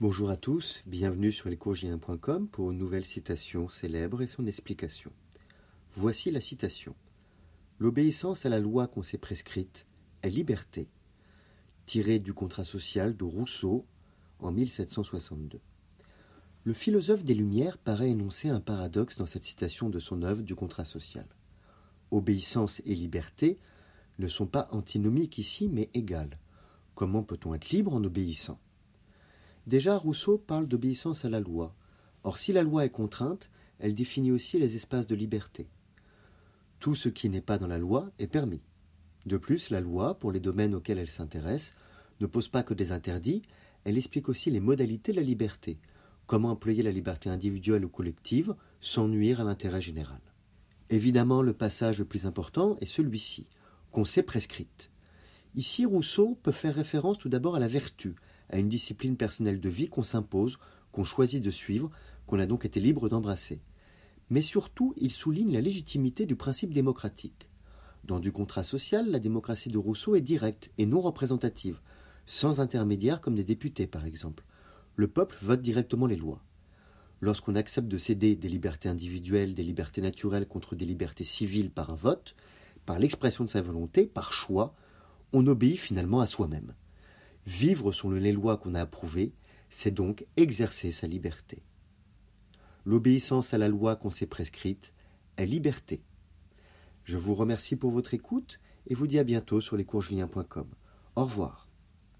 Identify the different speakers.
Speaker 1: Bonjour à tous, bienvenue sur lescourgiens.com pour une nouvelle citation célèbre et son explication. Voici la citation. L'obéissance à la loi qu'on s'est prescrite est liberté, tirée du contrat social de Rousseau en 1762. Le philosophe des Lumières paraît énoncer un paradoxe dans cette citation de son œuvre du contrat social. Obéissance et liberté ne sont pas antinomiques ici, mais égales. Comment peut-on être libre en obéissant? Déjà, Rousseau parle d'obéissance à la loi. Or, si la loi est contrainte, elle définit aussi les espaces de liberté. Tout ce qui n'est pas dans la loi est permis. De plus, la loi, pour les domaines auxquels elle s'intéresse, ne pose pas que des interdits, elle explique aussi les modalités de la liberté, comment employer la liberté individuelle ou collective sans nuire à l'intérêt général. Évidemment, le passage le plus important est celui-ci, qu'on s'est prescrite. Ici, Rousseau peut faire référence tout d'abord à la vertu, à une discipline personnelle de vie qu'on s'impose, qu'on choisit de suivre, qu'on a donc été libre d'embrasser. Mais surtout, il souligne la légitimité du principe démocratique. Dans du contrat social, la démocratie de Rousseau est directe et non représentative, sans intermédiaire comme des députés par exemple. Le peuple vote directement les lois. Lorsqu'on accepte de céder des libertés individuelles, des libertés naturelles contre des libertés civiles par un vote, par l'expression de sa volonté, par choix, on obéit finalement à soi-même. Vivre selon les lois qu'on a approuvées, c'est donc exercer sa liberté. L'obéissance à la loi qu'on s'est prescrite est liberté. Je vous remercie pour votre écoute et vous dis à bientôt sur lescoursjulien.com. Au revoir.